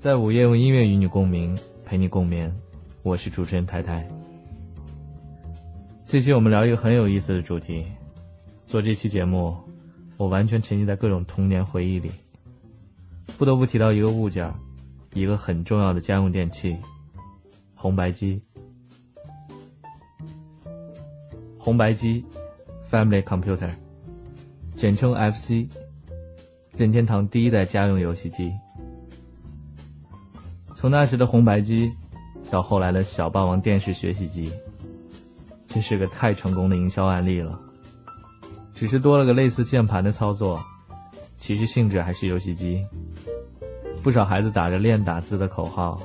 在午夜用音乐与你共鸣，陪你共眠。我是主持人太太。这期我们聊一个很有意思的主题。做这期节目，我完全沉浸在各种童年回忆里。不得不提到一个物件，一个很重要的家用电器——红白机。红白机 （Family Computer），简称 FC，任天堂第一代家用游戏机。从那时的红白机，到后来的小霸王电视学习机，这是个太成功的营销案例了。只是多了个类似键盘的操作，其实性质还是游戏机。不少孩子打着练打字的口号，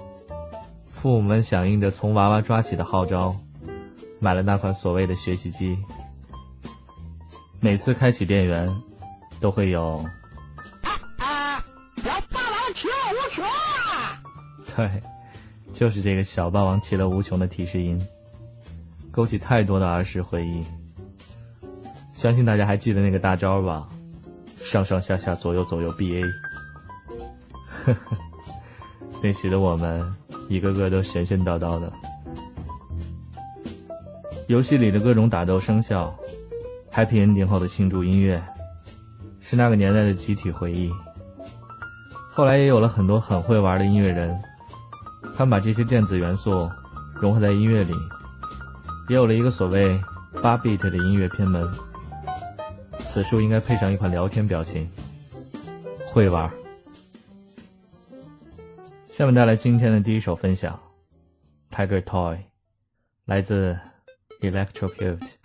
父母们响应着从娃娃抓起的号召，买了那款所谓的学习机。每次开启电源，都会有。对，就是这个小霸王其乐无穷的提示音，勾起太多的儿时回忆。相信大家还记得那个大招吧？上上下下左右左右 B A。呵呵，那时的我们一个个都神神叨叨的。游戏里的各种打斗声效，Happy Ending 后的庆祝音乐，是那个年代的集体回忆。后来也有了很多很会玩的音乐人。他们把这些电子元素融合在音乐里，也有了一个所谓八 bit 的音乐偏门。此处应该配上一款聊天表情，会玩。下面带来今天的第一首分享，《Tiger Toy》，来自 Electrocute。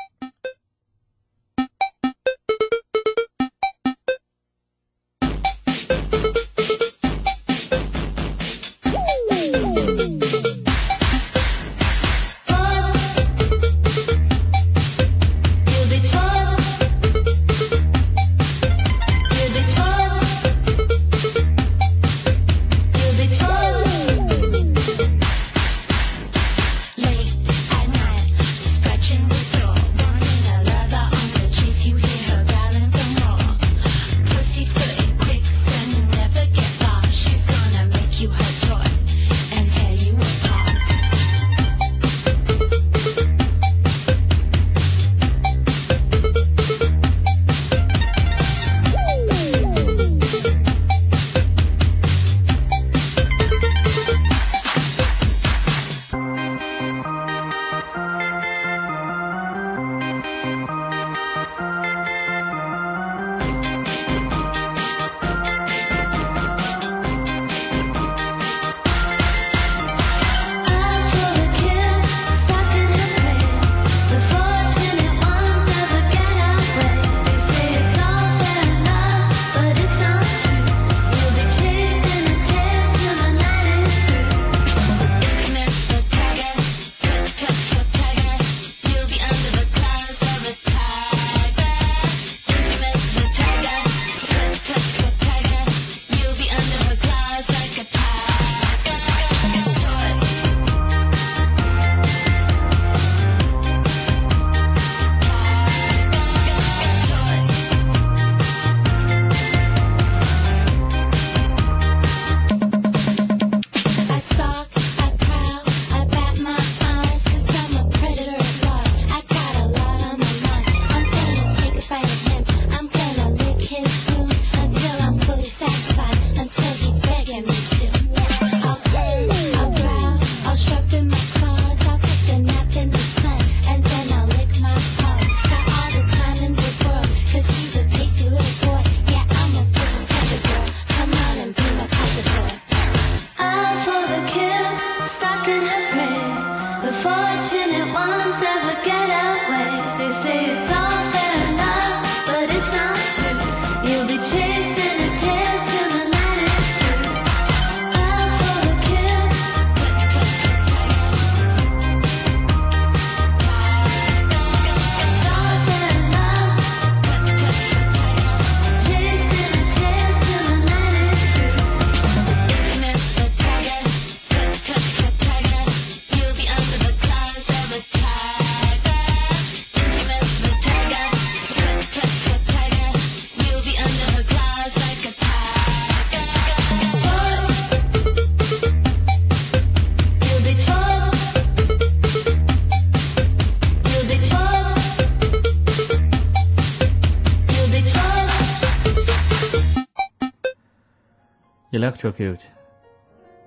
Electrocute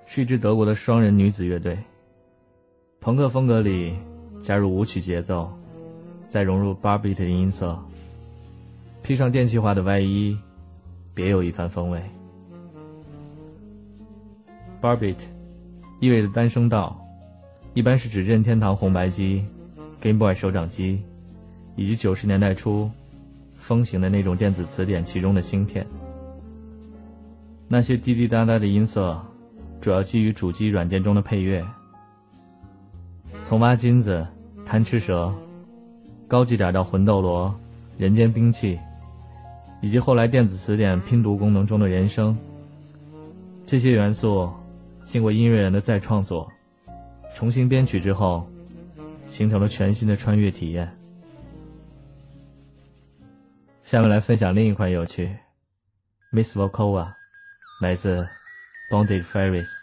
是一支德国的双人女子乐队，朋克风格里加入舞曲节奏，再融入 bar beat 的音色，披上电气化的外衣，别有一番风味。bar beat 意味着单声道，一般是指任天堂红白机、Game Boy 手掌机以及九十年代初风行的那种电子词典其中的芯片。那些滴滴答答的音色，主要基于主机软件中的配乐。从挖金子、贪吃蛇，高级点到魂斗罗、人间兵器，以及后来电子词典拼读功能中的人声，这些元素经过音乐人的再创作、重新编曲之后，形成了全新的穿越体验。下面来分享另一款有趣，Miss Volkova。来自 Bonded Fairies。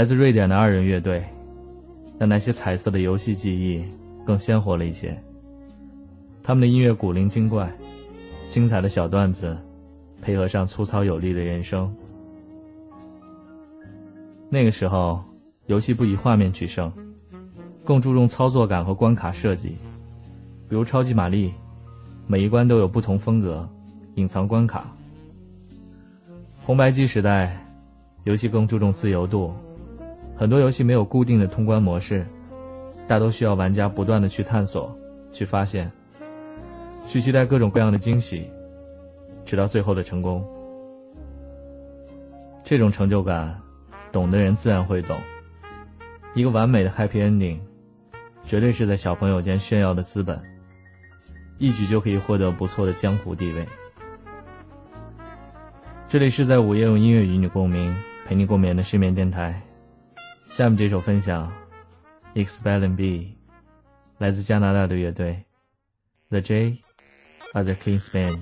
来自瑞典的二人乐队，让那些彩色的游戏记忆更鲜活了一些。他们的音乐古灵精怪，精彩的小段子，配合上粗糙有力的人声。那个时候，游戏不以画面取胜，更注重操作感和关卡设计。比如超级玛丽，每一关都有不同风格，隐藏关卡。红白机时代，游戏更注重自由度。很多游戏没有固定的通关模式，大都需要玩家不断的去探索、去发现、去期待各种各样的惊喜，直到最后的成功。这种成就感，懂的人自然会懂。一个完美的 Happy Ending，绝对是在小朋友间炫耀的资本，一举就可以获得不错的江湖地位。这里是在午夜用音乐与你共鸣，陪你共眠的失眠电台。下面这首分享，Expelling B，来自加拿大的乐队，The J，are the Kings Band。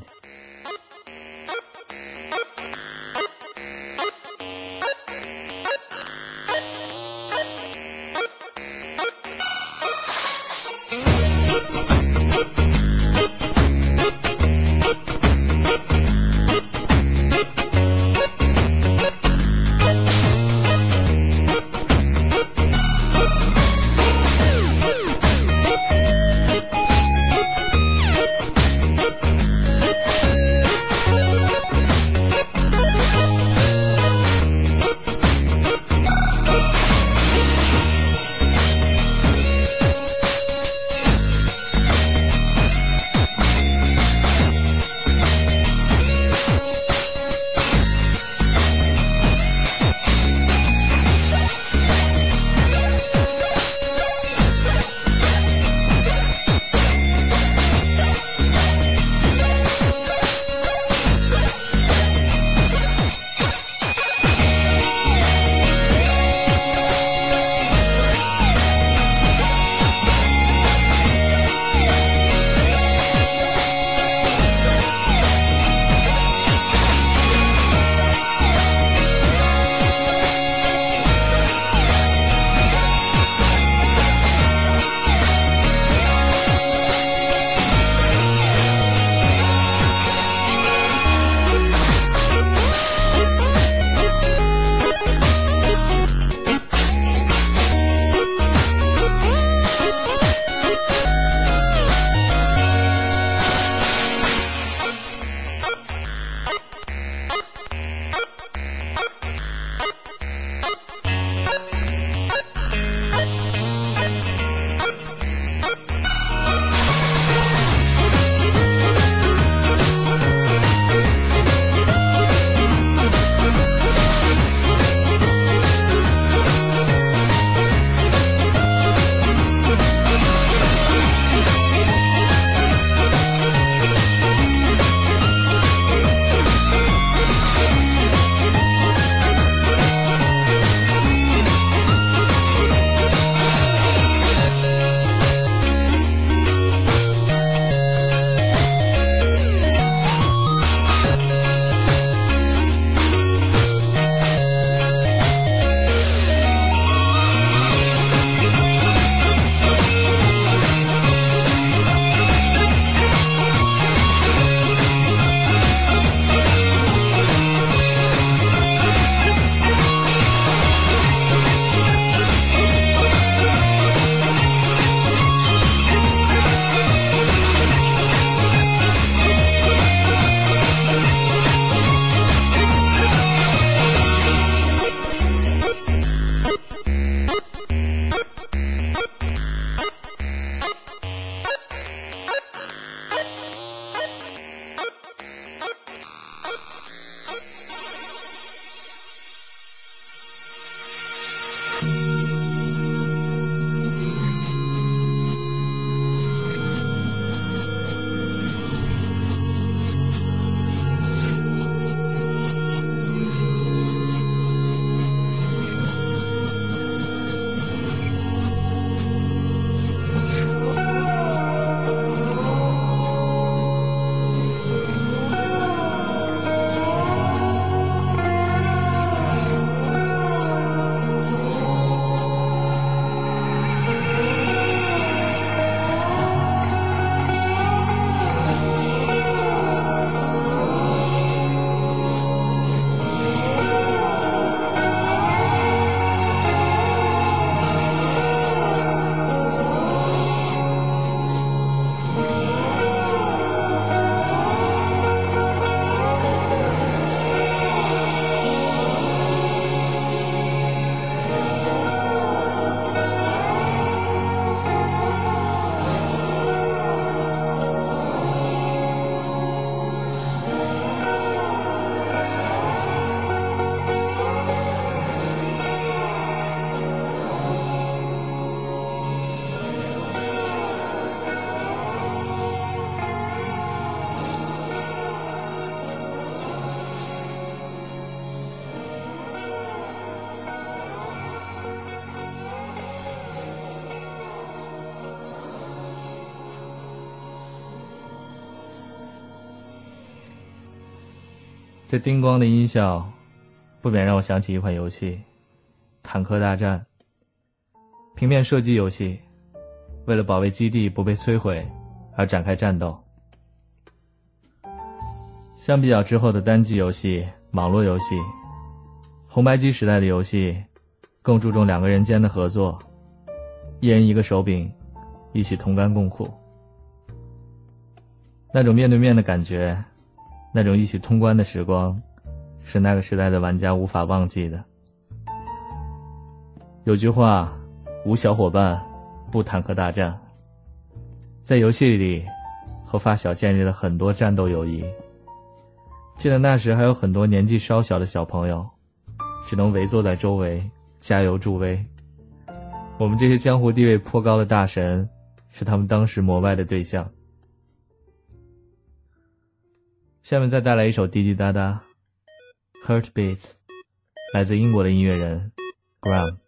这叮咣的音效，不免让我想起一款游戏《坦克大战》。平面射击游戏，为了保卫基地不被摧毁而展开战斗。相比较之后的单机游戏、网络游戏，红白机时代的游戏更注重两个人间的合作，一人一个手柄，一起同甘共苦。那种面对面的感觉，那种一起通关的时光，是那个时代的玩家无法忘记的。有句话：“无小伙伴，不坦克大战。”在游戏里，和发小建立了很多战斗友谊。记得那时还有很多年纪稍小的小朋友，只能围坐在周围加油助威。我们这些江湖地位颇高的大神，是他们当时膜拜的对象。下面再带来一首滴滴答答，《Heartbeats》，来自英国的音乐人 Graham。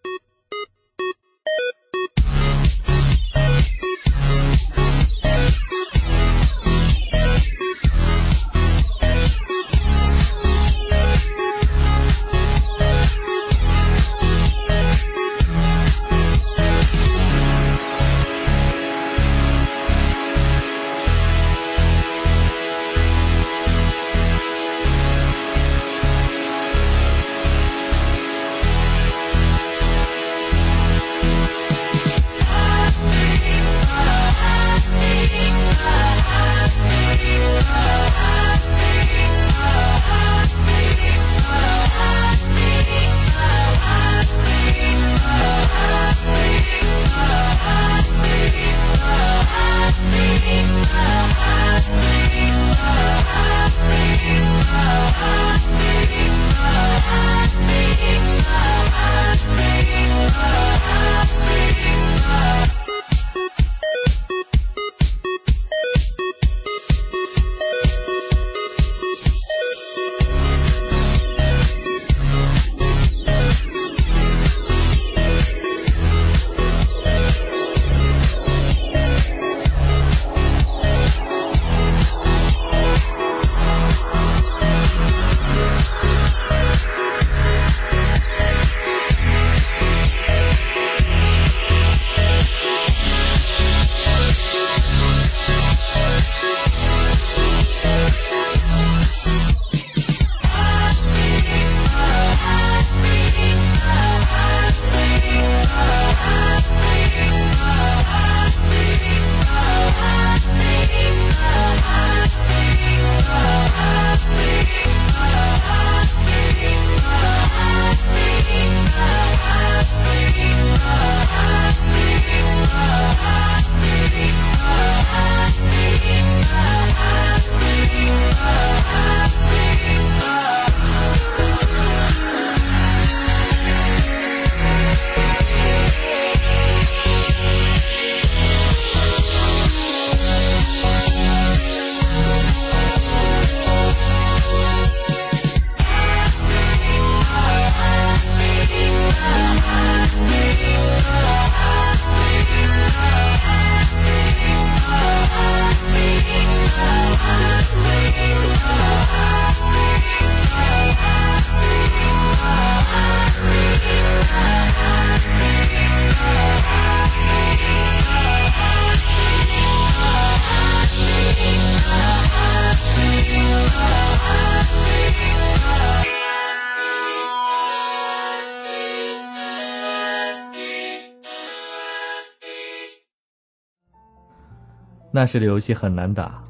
那时的游戏很难打，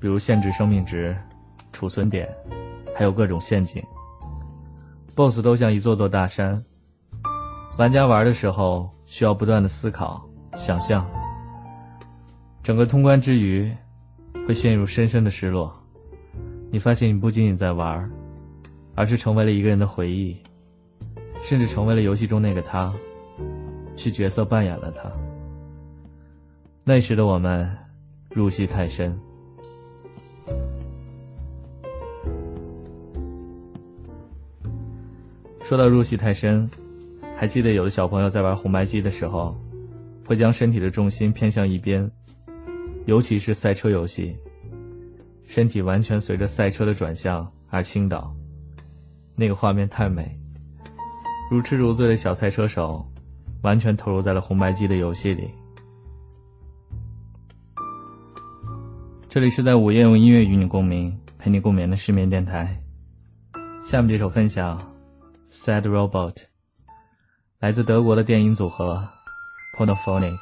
比如限制生命值、储存点，还有各种陷阱。BOSS 都像一座座大山，玩家玩的时候需要不断的思考、想象。整个通关之余，会陷入深深的失落。你发现你不仅仅在玩，而是成为了一个人的回忆，甚至成为了游戏中那个他，去角色扮演了他。那时的我们入戏太深。说到入戏太深，还记得有的小朋友在玩红白机的时候，会将身体的重心偏向一边，尤其是赛车游戏，身体完全随着赛车的转向而倾倒。那个画面太美，如痴如醉的小赛车手，完全投入在了红白机的游戏里。这里是在午夜用音乐与你共鸣，陪你共眠的失眠电台。下面这首分享《Sad Robot》，来自德国的电音组合 Podophonic。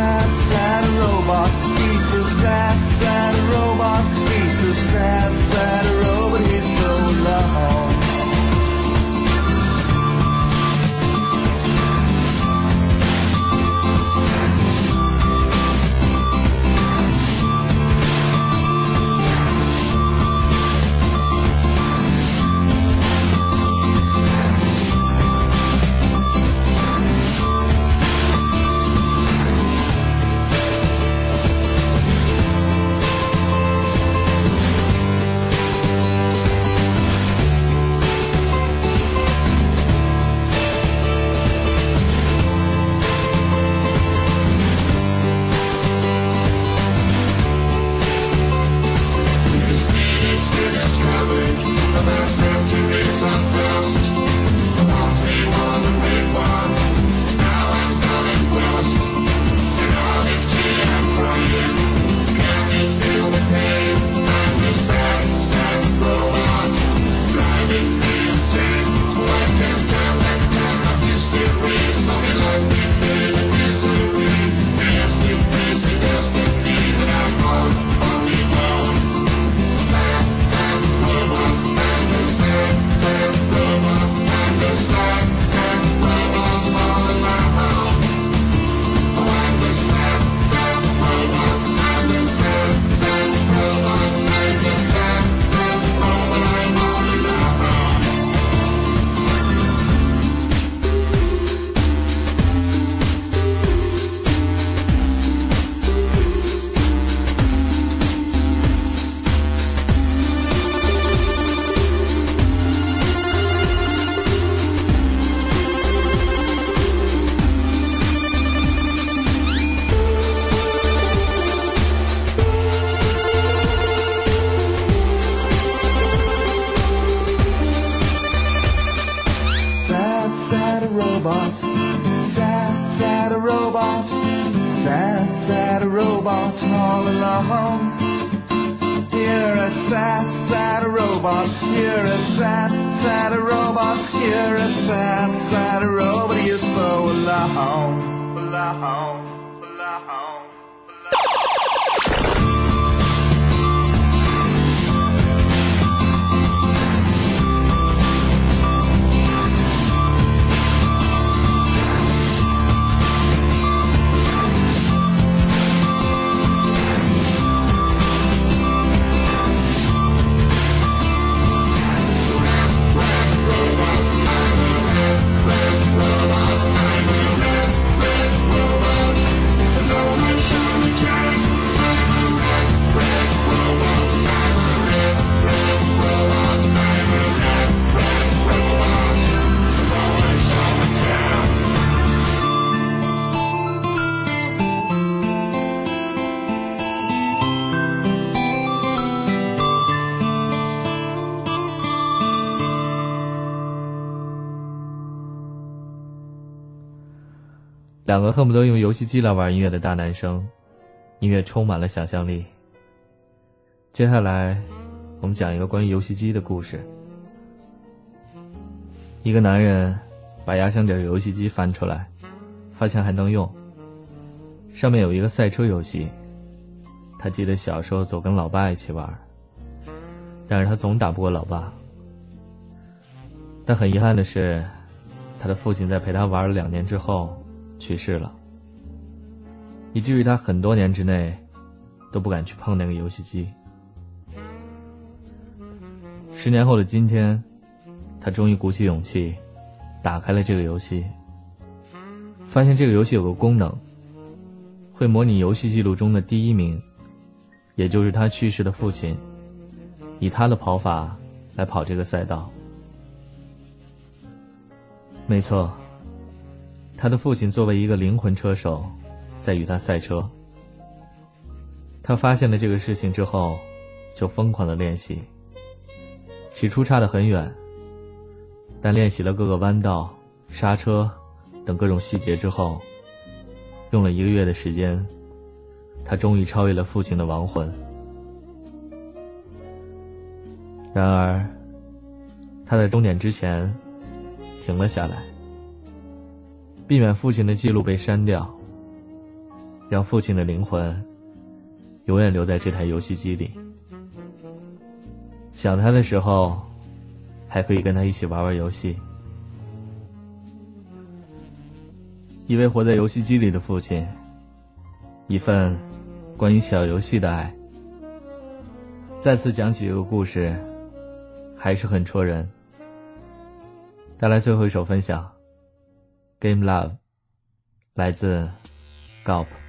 sad, sad robot. He's a sad, sad robot. He's a sad, sad robot. He's so lost. sad, sad robot. You're a sad, sad robot. You're a sad, sad robot. You're so alone, alone. 两个恨不得用游戏机来玩音乐的大男生，音乐充满了想象力。接下来，我们讲一个关于游戏机的故事。一个男人把压箱底的游戏机翻出来，发现还能用。上面有一个赛车游戏。他记得小时候总跟老爸一起玩，但是他总打不过老爸。但很遗憾的是，他的父亲在陪他玩了两年之后去世了，以至于他很多年之内都不敢去碰那个游戏机。十年后的今天，他终于鼓起勇气，打开了这个游戏，发现这个游戏有个功能，会模拟游戏记录中的第一名。也就是他去世的父亲，以他的跑法来跑这个赛道。没错，他的父亲作为一个灵魂车手，在与他赛车。他发现了这个事情之后，就疯狂的练习。起初差得很远，但练习了各个弯道、刹车等各种细节之后，用了一个月的时间。他终于超越了父亲的亡魂。然而，他在终点之前停了下来，避免父亲的记录被删掉，让父亲的灵魂永远留在这台游戏机里。想他的时候，还可以跟他一起玩玩游戏。一位活在游戏机里的父亲，一份。关于小游戏的爱，再次讲起这个故事，还是很戳人。带来最后一首分享，《Game Love》，来自 Gulp。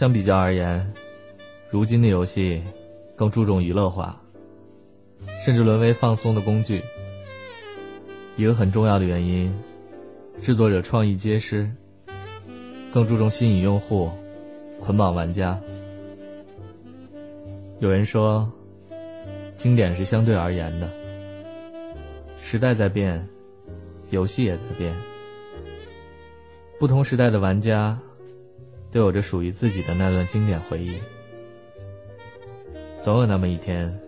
相比较而言，如今的游戏更注重娱乐化，甚至沦为放松的工具。一个很重要的原因，制作者创意皆失，更注重吸引用户，捆绑玩家。有人说，经典是相对而言的，时代在变，游戏也在变。不同时代的玩家，都有着属于自己的那段经典回忆。总有那么一天，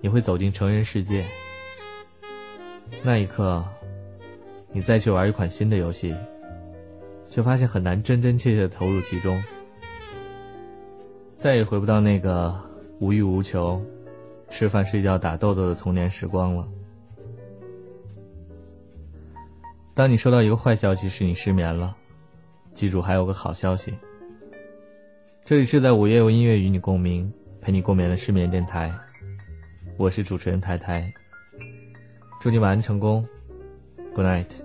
你会走进成人世界。那一刻，你再去玩一款新的游戏，却发现很难真真切切的投入其中，再也回不到那个无欲无求、吃饭睡觉打豆豆的童年时光了。当你收到一个坏消息时，你失眠了，记住还有个好消息。这里是在午夜用音乐与你共鸣，陪你共眠的失眠电台，我是主持人台台。祝你晚安成功，Good night。